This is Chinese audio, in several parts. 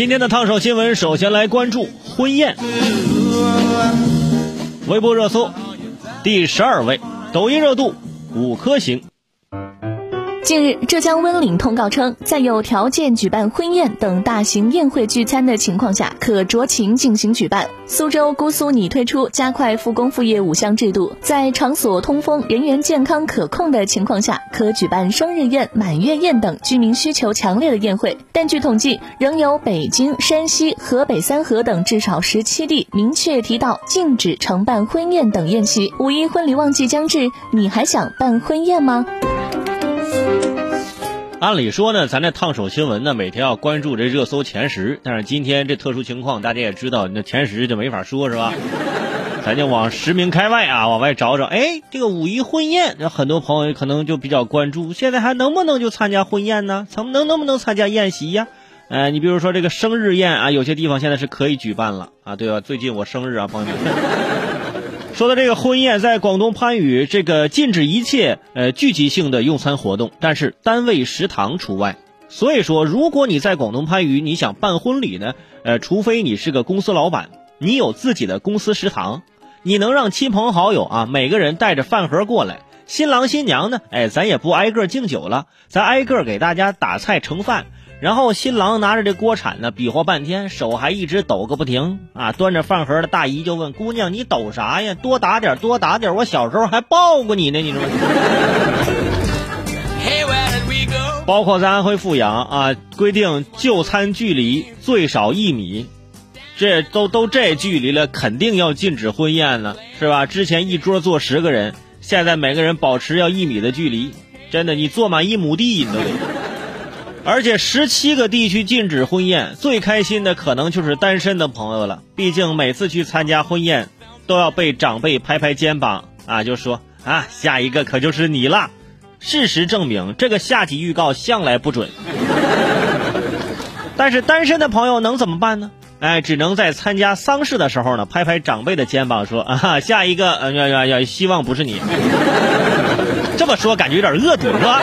今天的烫手新闻，首先来关注婚宴。微博热搜第十二位，抖音热度五颗星。近日，浙江温岭通告称，在有条件举办婚宴等大型宴会聚餐的情况下，可酌情进行举办。苏州姑苏拟推出加快复工复业五项制度，在场所通风、人员健康可控的情况下，可举办生日宴、满月宴等居民需求强烈的宴会。但据统计，仍有北京、山西、河北三河等至少十七地明确提到禁止承办婚宴等宴席。五一婚礼旺季将至，你还想办婚宴吗？按理说呢，咱这烫手新闻呢，每天要关注这热搜前十。但是今天这特殊情况，大家也知道，那前十就没法说，是吧？咱就往十名开外啊，往外找找。哎，这个五一婚宴，那很多朋友可能就比较关注，现在还能不能就参加婚宴呢？能能能不能参加宴席呀？呃，你比如说这个生日宴啊，有些地方现在是可以举办了啊，对吧？最近我生日啊，朋友们。说到这个婚宴，在广东番禺，这个禁止一切呃聚集性的用餐活动，但是单位食堂除外。所以说，如果你在广东番禺，你想办婚礼呢，呃，除非你是个公司老板，你有自己的公司食堂，你能让亲朋好友啊每个人带着饭盒过来，新郎新娘呢，哎，咱也不挨个敬酒了，咱挨个给大家打菜盛饭。然后新郎拿着这锅铲呢，比划半天，手还一直抖个不停啊！端着饭盒的大姨就问姑娘：“你抖啥呀？多打点，多打点！我小时候还抱过你呢，你知道吗？”包括在安徽阜阳啊，规定就餐距离最少一米，这都都这距离了，肯定要禁止婚宴了，是吧？之前一桌坐十个人，现在每个人保持要一米的距离，真的，你坐满一亩地你都得。而且十七个地区禁止婚宴，最开心的可能就是单身的朋友了。毕竟每次去参加婚宴，都要被长辈拍拍肩膀啊，就说啊，下一个可就是你了。事实证明，这个下集预告向来不准。但是单身的朋友能怎么办呢？哎，只能在参加丧事的时候呢，拍拍长辈的肩膀说啊，下一个呃，要要要，希望不是你。这么说感觉有点恶毒是吧？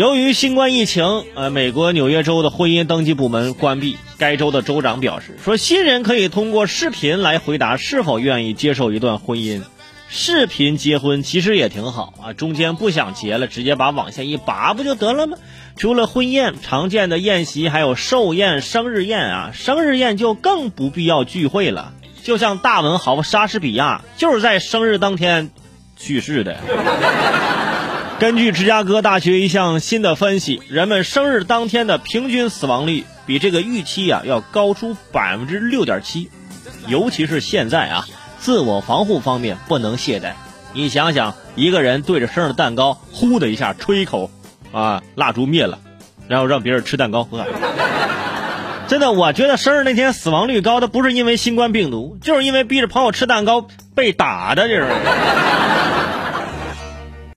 由于新冠疫情，呃，美国纽约州的婚姻登记部门关闭。该州的州长表示说，新人可以通过视频来回答是否愿意接受一段婚姻。视频结婚其实也挺好啊，中间不想结了，直接把网线一拔不就得了吗？除了婚宴，常见的宴席还有寿宴、生日宴啊。生日宴就更不必要聚会了，就像大文豪莎士比亚就是在生日当天去世的。根据芝加哥大学一项新的分析，人们生日当天的平均死亡率比这个预期啊要高出百分之六点七，尤其是现在啊，自我防护方面不能懈怠。你想想，一个人对着生日蛋糕呼的一下吹一口，啊，蜡烛灭了，然后让别人吃蛋糕喝，真的，我觉得生日那天死亡率高的不是因为新冠病毒，就是因为逼着朋友吃蛋糕被打的，这是。